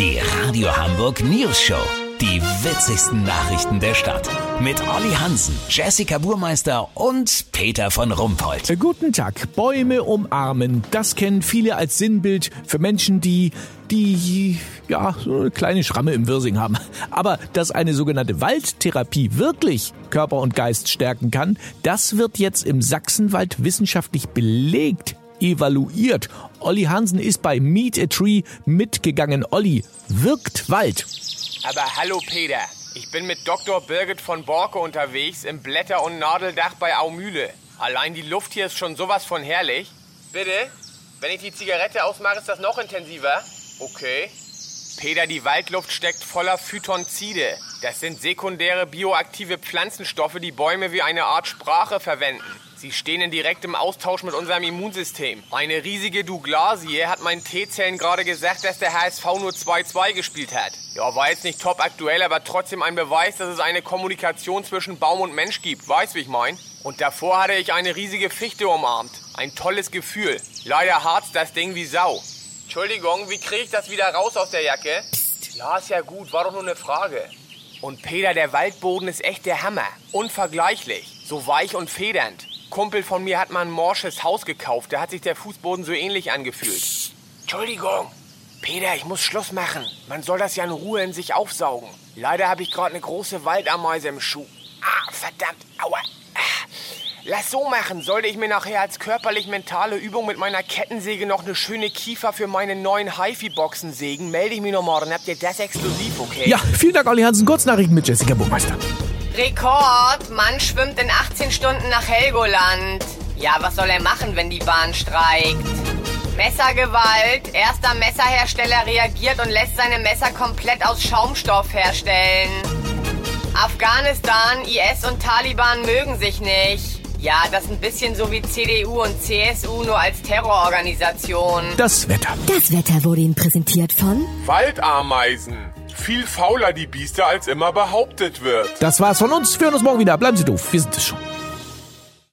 Die Radio Hamburg News Show. Die witzigsten Nachrichten der Stadt. Mit Olli Hansen, Jessica Burmeister und Peter von Rumpold. Äh, Guten Tag. Bäume umarmen. Das kennen viele als Sinnbild für Menschen, die, die, ja, so eine kleine Schramme im Wirsing haben. Aber dass eine sogenannte Waldtherapie wirklich Körper und Geist stärken kann, das wird jetzt im Sachsenwald wissenschaftlich belegt evaluiert. Olli Hansen ist bei Meet a Tree mitgegangen. Olli, wirkt Wald? Aber hallo Peter, ich bin mit Dr. Birgit von Borke unterwegs im Blätter- und Nadeldach bei Aumühle. Allein die Luft hier ist schon sowas von herrlich. Bitte? Wenn ich die Zigarette ausmache, ist das noch intensiver? Okay. Peter, die Waldluft steckt voller Phytonzide. Das sind sekundäre bioaktive Pflanzenstoffe, die Bäume wie eine Art Sprache verwenden. Sie stehen in direktem Austausch mit unserem Immunsystem. Eine riesige Douglasie hat meinen T-Zellen gerade gesagt, dass der HSV nur 2-2 gespielt hat. Ja, war jetzt nicht top aktuell, aber trotzdem ein Beweis, dass es eine Kommunikation zwischen Baum und Mensch gibt. Weißt, wie ich mein? Und davor hatte ich eine riesige Fichte umarmt. Ein tolles Gefühl. Leider harzt das Ding wie Sau. Entschuldigung, wie kriege ich das wieder raus aus der Jacke? Ja, ist ja gut, war doch nur eine Frage. Und Peter, der Waldboden ist echt der Hammer. Unvergleichlich. So weich und federnd. Kumpel von mir hat mal ein morsches Haus gekauft. Da hat sich der Fußboden so ähnlich angefühlt. Entschuldigung. Peter, ich muss Schluss machen. Man soll das ja in Ruhe in sich aufsaugen. Leider habe ich gerade eine große Waldameise im Schuh. Ah, verdammt. Aua. Ah. Lass so machen. Sollte ich mir nachher als körperlich-mentale Übung mit meiner Kettensäge noch eine schöne Kiefer für meine neuen HiFi-Boxen sägen, melde ich mich noch morgen. Habt ihr das exklusiv, okay? Ja, vielen Dank, Olli Hansen. Kurznachrichten mit Jessica Burmeister. Rekord! Mann schwimmt in 18 Stunden nach Helgoland. Ja, was soll er machen, wenn die Bahn streikt? Messergewalt. Erster Messerhersteller reagiert und lässt seine Messer komplett aus Schaumstoff herstellen. Afghanistan, IS und Taliban mögen sich nicht. Ja, das ist ein bisschen so wie CDU und CSU nur als Terrororganisation. Das Wetter. Das Wetter wurde Ihnen präsentiert von Waldameisen. Viel fauler die Biester als immer behauptet wird. Das war's von uns. Wir hören uns morgen wieder. Bleiben Sie doof. Wir sind es schon.